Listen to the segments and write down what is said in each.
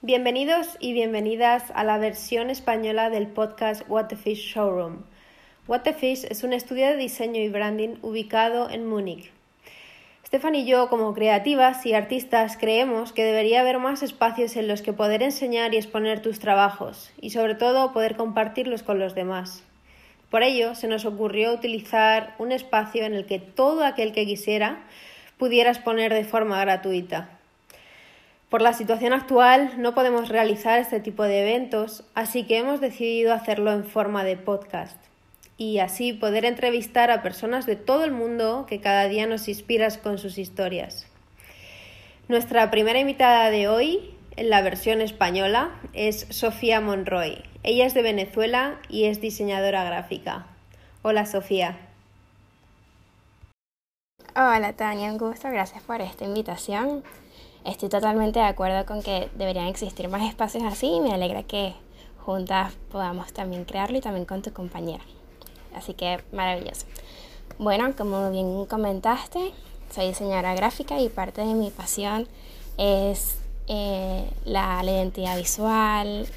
Bienvenidos y bienvenidas a la versión española del podcast What the Fish Showroom. What the Fish es un estudio de diseño y branding ubicado en Múnich. Stefan y yo, como creativas y artistas, creemos que debería haber más espacios en los que poder enseñar y exponer tus trabajos, y sobre todo poder compartirlos con los demás. Por ello, se nos ocurrió utilizar un espacio en el que todo aquel que quisiera pudiera exponer de forma gratuita. Por la situación actual no podemos realizar este tipo de eventos, así que hemos decidido hacerlo en forma de podcast y así poder entrevistar a personas de todo el mundo que cada día nos inspiras con sus historias. Nuestra primera invitada de hoy, en la versión española, es Sofía Monroy. Ella es de Venezuela y es diseñadora gráfica. Hola Sofía. Hola Tania, un gusto, gracias por esta invitación. Estoy totalmente de acuerdo con que deberían existir más espacios así y me alegra que juntas podamos también crearlo y también con tu compañera. Así que maravilloso. Bueno, como bien comentaste, soy diseñadora gráfica y parte de mi pasión es eh, la, la identidad visual,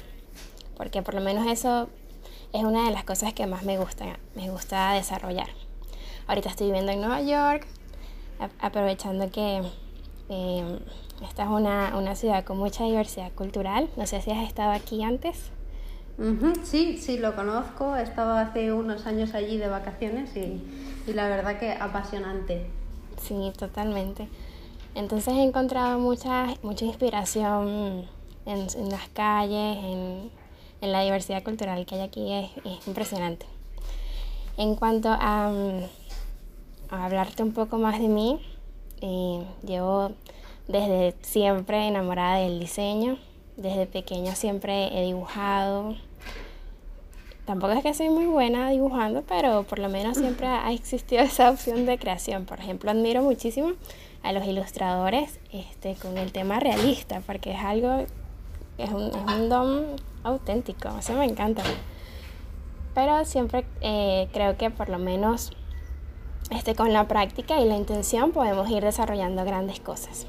porque por lo menos eso es una de las cosas que más me gusta, me gusta desarrollar. Ahorita estoy viviendo en Nueva York, aprovechando que eh, esta es una, una, ciudad con mucha diversidad cultural. No sé si has estado aquí antes. Sí, sí, lo conozco. He estado hace unos años allí de vacaciones y, y la verdad que apasionante. Sí, totalmente. Entonces he encontrado mucha, mucha inspiración en, en las calles, en, en, la diversidad cultural que hay aquí. Es, es impresionante. En cuanto a, a, hablarte un poco más de mí, eh, llevo desde siempre enamorada del diseño. Desde pequeña siempre he dibujado. Tampoco es que soy muy buena dibujando, pero por lo menos siempre ha existido esa opción de creación. Por ejemplo, admiro muchísimo a los ilustradores este, con el tema realista, porque es algo, es un, es un don auténtico, eso me encanta. Pero siempre eh, creo que por lo menos este, con la práctica y la intención podemos ir desarrollando grandes cosas.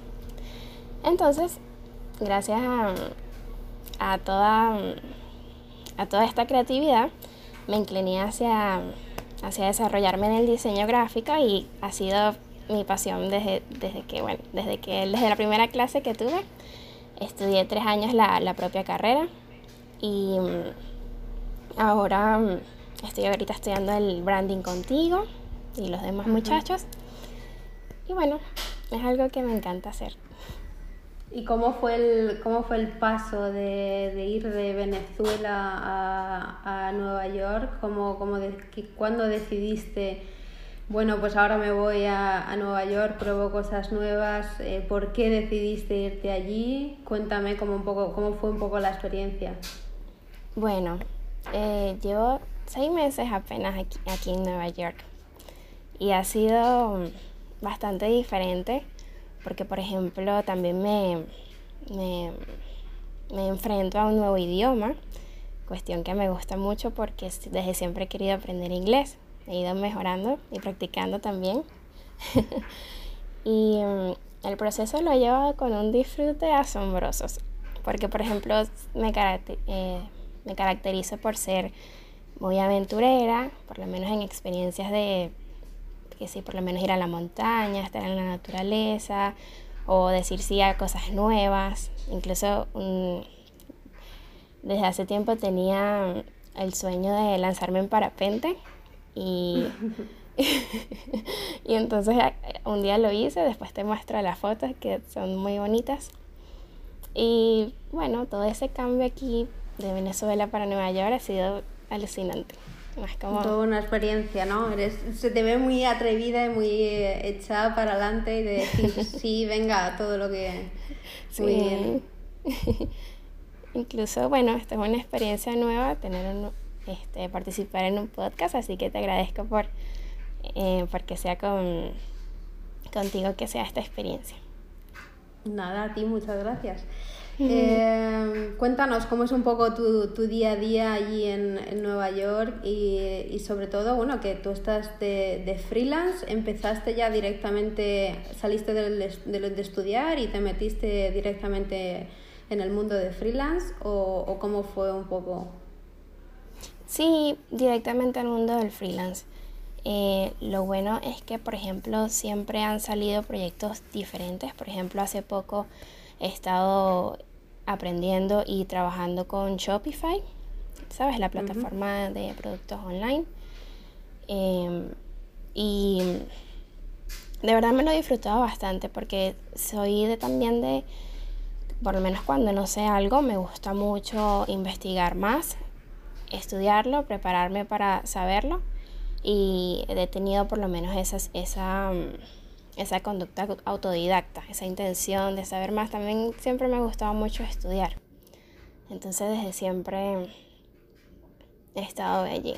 Entonces, gracias a, toda, a toda esta creatividad, me incliné hacia, hacia desarrollarme en el diseño gráfico y ha sido mi pasión desde, desde que, bueno, desde que desde la primera clase que tuve. Estudié tres años la, la propia carrera y mm, ahora mm, estoy ahorita estudiando el branding contigo y los demás muchachos. Y bueno, es algo que me encanta hacer. ¿Y cómo fue el, cómo fue el paso de, de ir de Venezuela a, a Nueva York? ¿Cómo, cómo de, ¿Cuándo decidiste, bueno, pues ahora me voy a, a Nueva York, pruebo cosas nuevas? Eh, ¿Por qué decidiste irte allí? Cuéntame cómo, un poco, cómo fue un poco la experiencia. Bueno, eh, llevo seis meses apenas aquí, aquí en Nueva York y ha sido bastante diferente porque por ejemplo también me, me, me, enfrento a un nuevo idioma, cuestión que me gusta mucho porque desde siempre he querido aprender inglés, he ido mejorando y practicando también. y um, el proceso lo he llevado con un disfrute asombroso, porque por ejemplo me, caracter eh, me caracterizo por ser muy aventurera, por lo menos en experiencias de que sí, por lo menos ir a la montaña, estar en la naturaleza o decir sí a cosas nuevas. Incluso desde hace tiempo tenía el sueño de lanzarme en parapente y, y entonces un día lo hice, después te muestro las fotos que son muy bonitas. Y bueno, todo ese cambio aquí de Venezuela para Nueva York ha sido alucinante. Es como... Toda una experiencia, ¿no? Eres, se te ve muy atrevida y muy eh, echada para adelante y de decir, sí, venga, todo lo que... Sí. Muy bien. Incluso, bueno, esta es una experiencia nueva, tener este, participar en un podcast, así que te agradezco por eh, porque sea con, contigo que sea esta experiencia. Nada, a ti muchas gracias. Eh, cuéntanos cómo es un poco tu, tu día a día allí en, en Nueva York y, y, sobre todo, bueno, que tú estás de, de, freelance, empezaste ya directamente, saliste de, de, de, estudiar y te metiste directamente en el mundo de freelance o, o cómo fue un poco? Sí, directamente al mundo del freelance. Eh, lo bueno es que, por ejemplo, siempre han salido proyectos diferentes. Por ejemplo, hace poco he estado aprendiendo y trabajando con Shopify, ¿sabes? La plataforma de productos online. Em, y de verdad me lo he disfrutado bastante porque soy de, también de, por lo menos cuando no sé algo, me gusta mucho investigar más, estudiarlo, prepararme para saberlo y he tenido por lo menos esa, esa, mm, esa conducta autodidacta, esa intención de saber más. También siempre me ha gustado mucho estudiar. Entonces desde siempre he estado allí.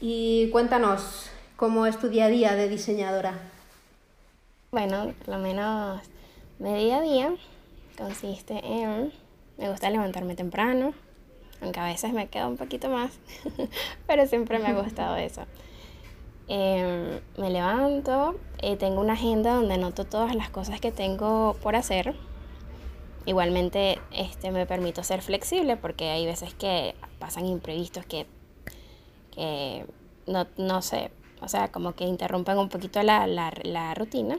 Y cuéntanos, ¿cómo es tu día a día de diseñadora? Bueno, por lo menos mi día a día consiste en, me gusta levantarme temprano, aunque a veces me quedo un poquito más, pero siempre me ha gustado eso. Eh, me levanto, eh, tengo una agenda donde anoto todas las cosas que tengo por hacer. Igualmente este, me permito ser flexible porque hay veces que pasan imprevistos que, que no, no sé, o sea, como que interrumpen un poquito la, la, la rutina.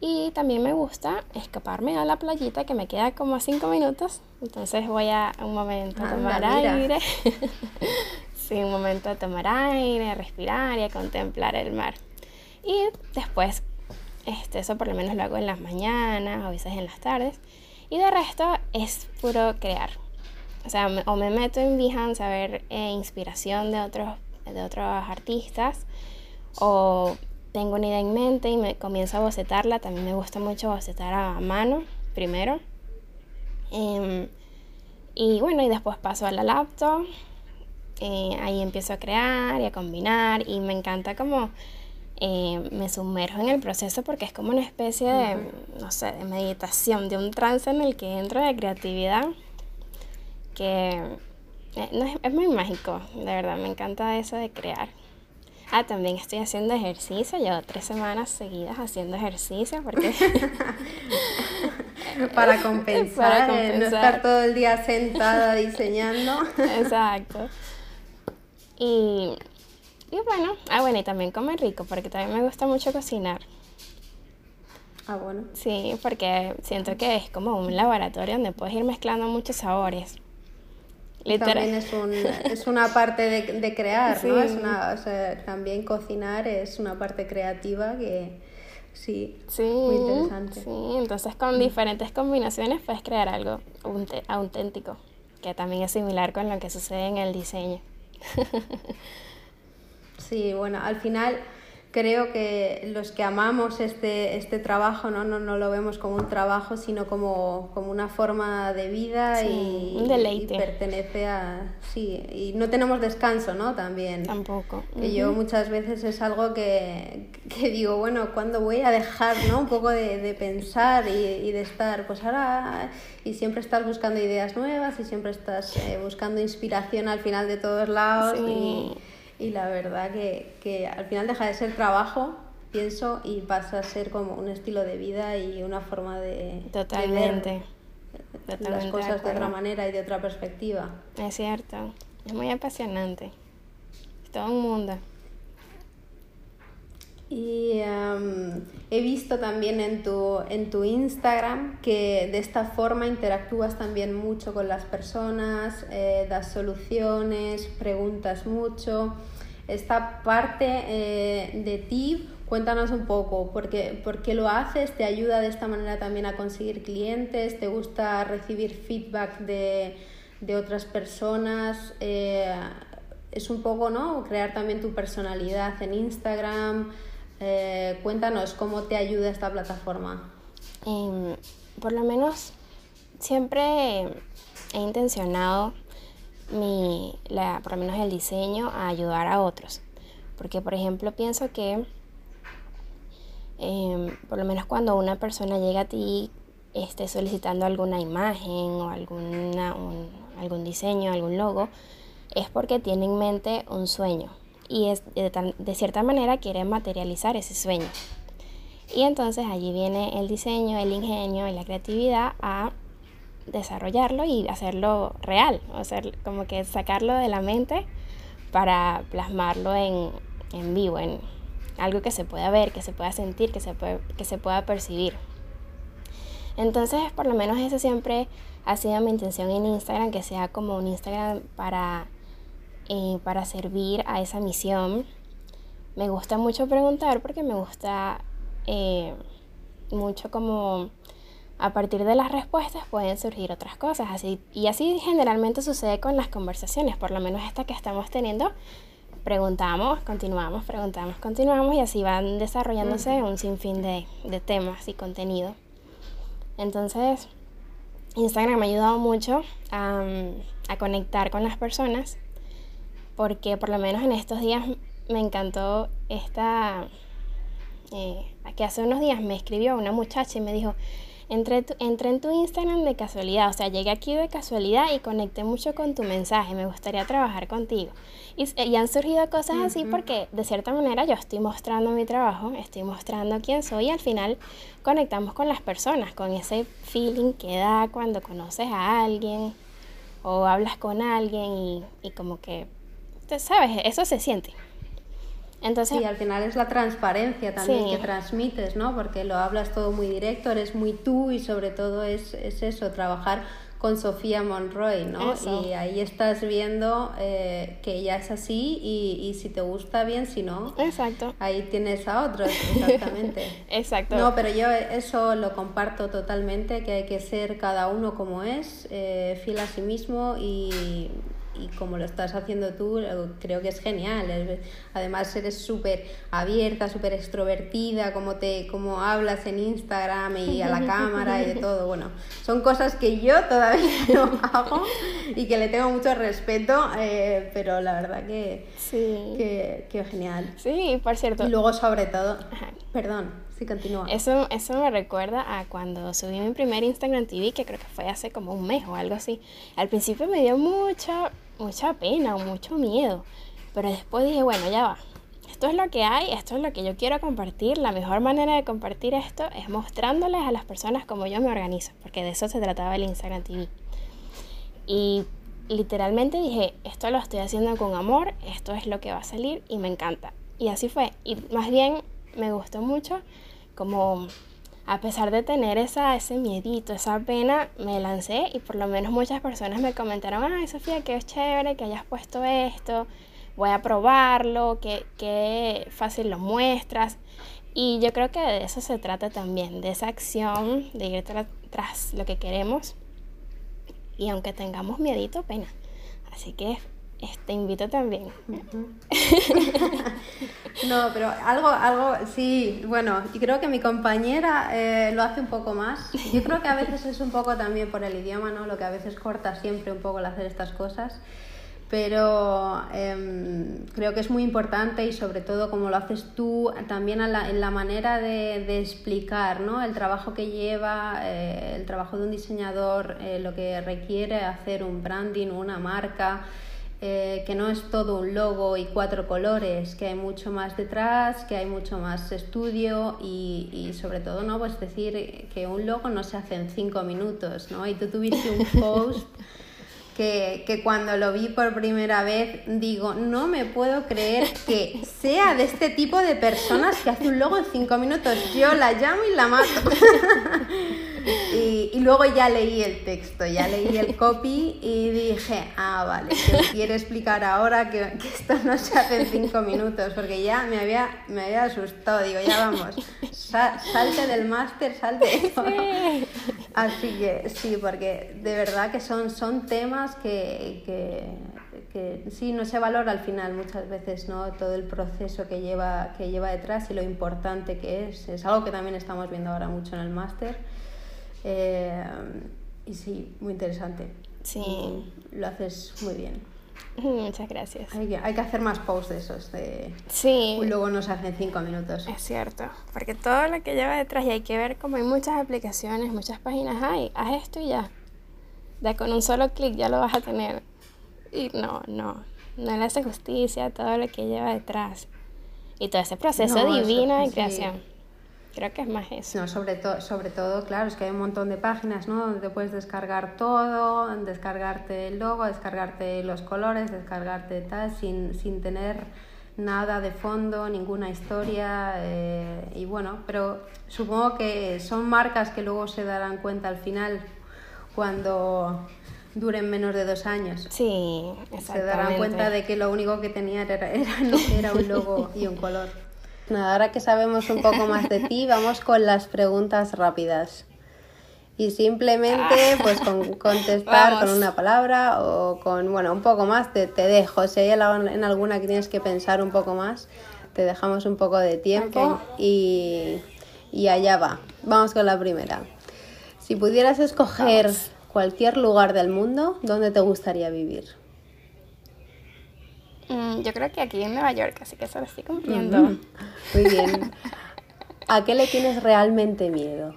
Y también me gusta escaparme a la playita que me queda como a cinco minutos. Entonces voy a un momento a tomar aire. sí, un momento a tomar aire, a respirar y a contemplar el mar. Y después, este, eso por lo menos lo hago en las mañanas, a veces en las tardes. Y de resto es puro crear. O sea, o me meto en Behance a ver eh, inspiración de otros, de otros artistas, o tengo una idea en mente y me comienzo a bocetarla. También me gusta mucho bocetar a mano primero. Eh, y bueno, y después paso a la laptop. Eh, ahí empiezo a crear y a combinar y me encanta como eh, me sumerjo en el proceso porque es como una especie de, no sé, de meditación, de un trance en el que entro de creatividad que eh, no es, es muy mágico, de verdad, me encanta eso de crear. Ah, también estoy haciendo ejercicio, llevo tres semanas seguidas haciendo ejercicio porque... para, compensar, no estar todo el día sentada diseñando. Exacto. Y, y bueno, ah bueno, y también comer rico porque también me gusta mucho cocinar. Ah, bueno. Sí, porque siento que es como un laboratorio donde puedes ir mezclando muchos sabores. También es, un, es una parte de, de crear, ¿no? Es una, o sea, también cocinar es una parte creativa que sí, sí, muy interesante. Sí, entonces con diferentes combinaciones puedes crear algo auténtico, que también es similar con lo que sucede en el diseño. Sí, bueno, al final creo que los que amamos este, este trabajo ¿no? No, no lo vemos como un trabajo, sino como, como una forma de vida y, un deleite. y pertenece a... Sí, y no tenemos descanso, ¿no? También. Tampoco. Que yo muchas veces es algo que, que digo, bueno, ¿cuándo voy a dejar ¿no? un poco de, de pensar y, y, de estar? Pues ahora... Y siempre estás buscando ideas nuevas y siempre estás eh, buscando inspiración al final de todos lados. Sí. Y, y la verdad que, que, al final deja de ser trabajo, pienso, y pasa a ser como un estilo de vida y una forma de, Totalmente. de ver Totalmente las cosas de, de, otra manera y de otra perspectiva. Es cierto, es muy apasionante. Es todo un mundo. Y um, he visto también en tu, en tu Instagram que de esta forma interactúas también mucho con las personas, eh, das soluciones, preguntas mucho. Esta parte eh, de ti, cuéntanos un poco, ¿por qué, ¿por qué lo haces? ¿Te ayuda de esta manera también a conseguir clientes? ¿Te gusta recibir feedback de, de otras personas? Eh, es un poco, ¿no? Crear también tu personalidad en Instagram. Eh, cuéntanos cómo te ayuda esta plataforma. Eh, por lo menos siempre he intencionado mi, la, por lo menos el diseño a ayudar a otros. Porque, por ejemplo, pienso que eh, por lo menos cuando una persona llega a ti este, solicitando alguna imagen o alguna, algún diseño, algún logo, es porque tiene en mente un sueño y es, de, de cierta manera quiere materializar ese sueño. Y entonces allí viene el diseño, el ingenio y la creatividad a desarrollarlo y hacerlo real, o sea, como que sacarlo de la mente para plasmarlo en, en vivo, en algo que se pueda ver, que se pueda sentir, que se, que se pueda percibir. Entonces, por lo menos esa siempre ha sido mi intención en Instagram, que sea como un Instagram para, eh, para servir a esa misión. Me gusta mucho preguntar porque me gusta eh, mucho como a partir de las respuestas pueden surgir otras cosas. Así, y así generalmente sucede con las conversaciones, por lo menos esta que estamos teniendo. Preguntamos, continuamos, preguntamos, continuamos y así van desarrollándose un sinfín de, de temas y contenido. Entonces, Instagram me ha ayudado mucho a, a conectar con las personas porque por lo menos en estos días me encantó esta... Eh, que hace unos días me escribió una muchacha y me dijo, entré, en tu Instagram de casualidad, o sea, llegué aquí de casualidad y conecté mucho con tu mensaje, me gustaría trabajar contigo. Y, han surgido cosas así porque de cierta manera yo estoy mostrando mi trabajo, estoy mostrando quién soy y al final conectamos con las personas, con ese feeling que da cuando conoces a alguien o hablas con alguien y, y como que, ¿sabes? Eso se siente. Entonces, sí, al final es la transparencia también que transmites, ¿no? Porque lo hablas todo muy directo, eres muy tú y sobre todo es, es eso, trabajar con Sofía Monroy, ¿no? Y ahí estás viendo eh, que ella es así y, y, si te gusta bien, si no, Exacto. ahí tienes a otros, exactamente. Exacto. No, pero yo eso lo comparto totalmente, que hay que ser cada uno como es, eh, fiel a sí mismo y y como lo estás haciendo tú, eh, creo que es genial. Además, eres súper abierta, súper extrovertida, como, te, como hablas en Instagram y a la cámara y de todo. Bueno, son cosas que yo todavía no hago y que le tengo mucho respeto, eh, pero la verdad que, sí. que, que, genial. Sí, por cierto. Y luego, sobre todo, perdón. Sí, continúa. Eso, eso me recuerda a cuando subí mi primer Instagram TV, que creo que fue hace como un mes o algo así. Al principio me dio mucha, mucha pena o mucho miedo, pero después dije, bueno, ya va. Esto es lo que hay, esto es lo que yo quiero compartir. La mejor manera de compartir esto es mostrándoles a las personas cómo yo me organizo, porque de eso se trataba el Instagram TV. Y literalmente dije, esto lo estoy haciendo con amor, esto es lo que va a salir y me encanta. Y así fue. Y más bien me gustó mucho como a pesar de tener esa, ese miedito, esa pena, me lancé y por lo menos muchas personas me comentaron, ay Sofía, qué chévere que hayas puesto esto, voy a probarlo, qué, qué fácil lo muestras. Y yo creo que de eso se trata también, de esa acción, de ir tras lo que queremos. Y aunque tengamos miedito, pena. Así que te este, invito también. no, pero algo, algo, sí, bueno, y creo que mi compañera eh, lo hace un poco más. Yo creo que a veces es un poco también por el idioma, ¿no? Lo que a veces corta siempre un poco el hacer estas cosas. Pero em, creo que es muy importante y sobre todo como lo haces tú, también en la, manera de, de, explicar ¿no? el trabajo que lleva, eh, el trabajo de un diseñador, eh, lo que requiere hacer un branding, una marca. Eh, que no es todo un logo y cuatro colores, que hay mucho más detrás, que hay mucho más estudio y, y, sobre todo, ¿no? Pues decir que un logo no se hace en cinco minutos, ¿no? Y tú tuviste un post que, que, cuando lo vi por primera vez digo, no me puedo creer que sea de este tipo de personas que hace un logo en cinco minutos. Yo la llamo y la mato. y, y, luego ya leí el texto, ya leí el copy y dije, ah, vale, que quiere explicar ahora que, que, esto no se hace en cinco minutos, porque ya me había, me había asustado. Digo, ya vamos, salte del máster, salte. Así que sí, porque de verdad que son, son temas que, que, sí no se valora al final muchas veces ¿no? todo el proceso que lleva, que lleva detrás y lo importante que es. Es algo que también estamos viendo ahora mucho en el máster. Eh, y sí, muy interesante. Sí. lo haces muy bien. Muchas gracias. Hay que, hay que hacer más posts de esos. De... Sí. Luego nos hacen cinco minutos. Es cierto, porque todo lo que lleva detrás y hay que ver como hay muchas aplicaciones, muchas páginas, hay, haz esto y ya. De con un solo clic ya lo vas a tener. Y no, no, no le hace justicia a todo lo que lleva detrás. Y todo ese proceso No, eso- divino de sí. creación. Creo que es más eso. No, sobre, to- sobre todo, claro, es que hay un montón de páginas, ¿no? Donde te puedes descargar todo, descargarte el logo, descargarte los colores, descargarte tal, sin, sin tener nada de fondo, ninguna historia. eh, y bueno, pero supongo que son marcas que luego se darán cuenta al final cuando duren menos de dos años. Sí, Se darán cuenta de que lo único que tenían era, era, no, era un logo y un color. Nada, ahora que sabemos un poco más de ti, vamos con las preguntas rápidas. Y simplemente, pues con contestar Vamos. con una palabra o con, bueno, un poco más, te, te dejo. Si hay en alguna que tienes que pensar un poco más, te dejamos un poco de tiempo y, y allá va. Vamos con la primera. Si pudieras escoger cualquier lugar del mundo, ¿dónde te gustaría vivir? Mm, yo creo que aquí en Nueva York, así que eso lo estoy cumpliendo. Muy bien. ¿A qué le tienes realmente miedo?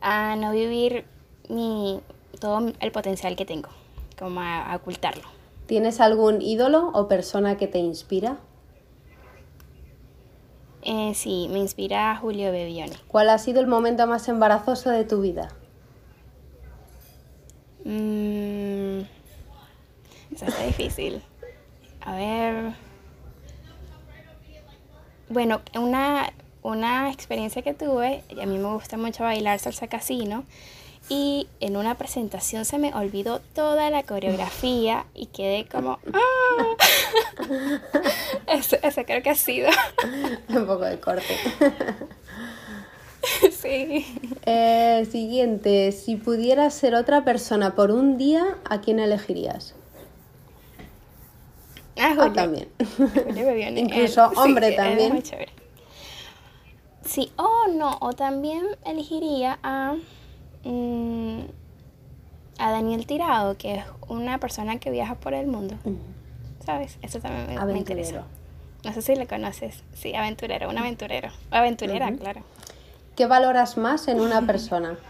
A no vivir mi, todo el potencial que tengo, como a, a ocultarlo. ¿Tienes algún ídolo o persona que te inspira? Eh, sí, me inspira Julio Bebione. ¿Cuál ha sido el momento más embarazoso de tu vida? Mm, eso está difícil. A ver. Bueno, una, una experiencia que tuve, y a mí me gusta mucho bailar salsa casino, y en una presentación se me olvidó toda la coreografía y quedé como... ¡ah! Eso, eso creo que ha sido. Un poco de corte. sí. Eh, siguiente. Si pudieras ser otra persona por un día, ¿a quién elegirías? Ah, Ah, Julio. también. Julio Bebione, Incluso él- hombre es también. muy chévere. Sí, o no, o también elegiría a, mm, a Daniel Tirado, que es una persona que viaja por el mundo, ¿sabes? Eso también me, me interesa. No sé si lo conoces. Sí, aventurero, un aventurero. Aventurera, claro. ¿Qué valoras más en una persona?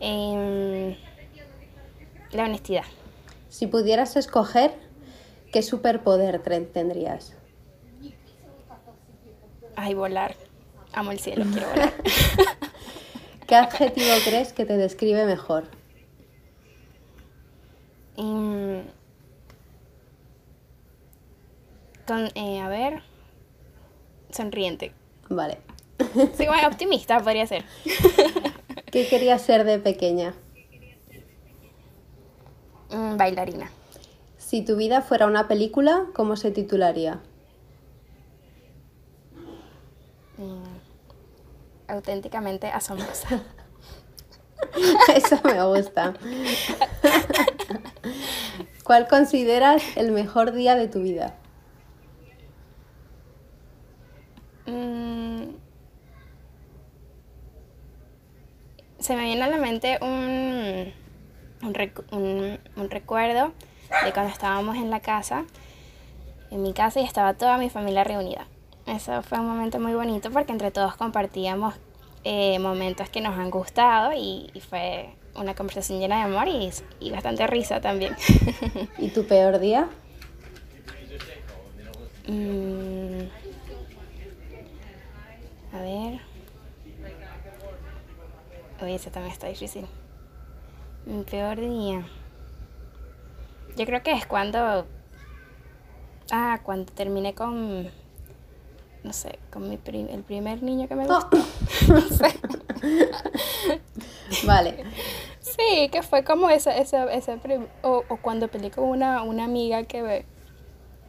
Em, la honestidad. Si pudieras escoger, ¿qué superpoder tendrías? Ay, volar. Amo el cielo, quiero volar. ¿Qué adjetivo crees que te describe mejor? Em, con, eh, a ver, sonriente. Vale. Sí, bueno, optimista podría ser. ¿Qué querías ser de pequeña? Mm, bailarina. Si tu vida fuera una película, ¿cómo se titularía? Mm, auténticamente asombrosa. Eso me gusta. ¿Cuál consideras el mejor día de tu vida? Mm, se me viene a la mente un, un, recu- un- un recuerdo de cuando estábamos en la casa, en mi casa, y estaba toda mi familia reunida. Eso fue un momento muy bonito porque entre todos compartíamos eh, momentos que nos han gustado y, y fue una conversación llena de amor y, y bastante risa también. ¿Y tu peor día? Mm, a ver. Uy, ese también está difícil. Mi peor día. Yo creo que es cuando. Ah, cuando terminé con. No sé, con mi prim- el primer niño que me Oh. gustó. No sé. Vale. Sí, que fue como esa, esa, esa o, o cuando peleé con una, una amiga que,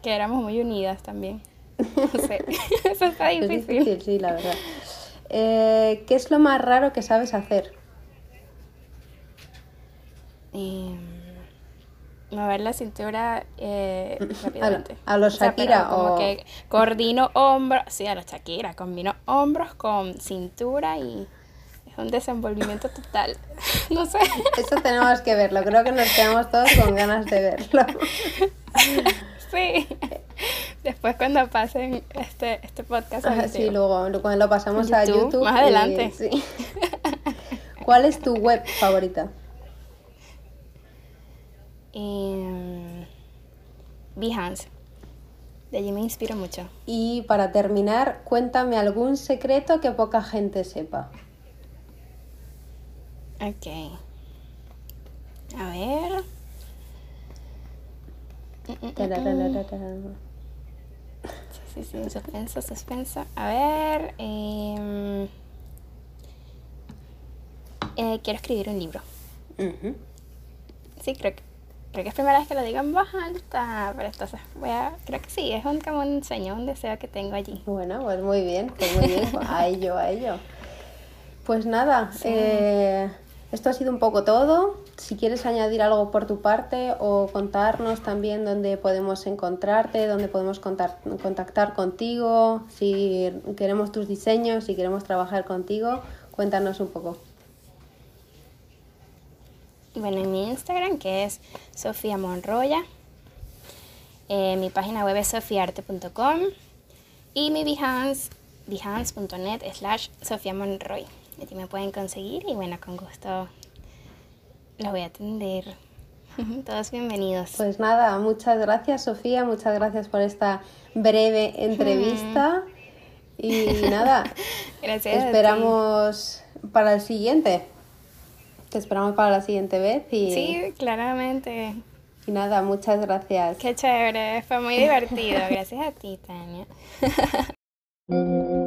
que éramos muy unidas también. No sé, eso está Es difícil. difícil, sí, la verdad. Eh, ¿Qué es lo más raro que sabes hacer? Mover la cintura eh, rápidamente. a lo O sea, pero Shakira como o- que coordino hombros, sí, a los Shakira, combino hombros con cintura y es un desenvolvimiento total. No sé. Eso tenemos que verlo. Creo que nos quedamos todos con ganas de verlo. Sí. Después cuando pasen este, este podcast. Ah, sí, luego cuando lo pasamos a YouTube. Más adelante. sí. ¿Cuál es tu web favorita? Eh, Behance. De allí me inspiro mucho. Y para terminar, cuéntame algún secreto que poca gente sepa. Ok. A ver. Sí, sí, sí, suspenso, suspenso. A ver. Eh, eh, quiero escribir un libro. Sí, creo que creo que es primera vez que lo digo en voz alta, pero entonces voy a, creo que sí, es un, como un sueño, un deseo que tengo allí. Bueno, pues muy bien, pues muy bien, a ello, a ello. Pues nada, eh, esto ha sido un poco todo. Si quieres añadir algo por tu parte o contarnos también dónde podemos encontrarte, dónde podemos contactar contigo, si queremos tus diseños, si queremos trabajar contigo, cuéntanos un poco. Bueno, en mi Instagram, que es Sofía Monroya. Eh, mi página web es sofiarte.com y mi Behance, behance.net slash Sofía Monroy. Allí me pueden conseguir y bueno, con gusto los voy a atender. Todos bienvenidos. Pues nada, muchas gracias Sofía, muchas gracias por esta breve entrevista. y nada, gracias esperamos para el siguiente. Te esperamos para la siguiente vez y... Sí, claramente. Y nada, muchas gracias. Qué chévere, fue muy divertido. Gracias a ti, Tania.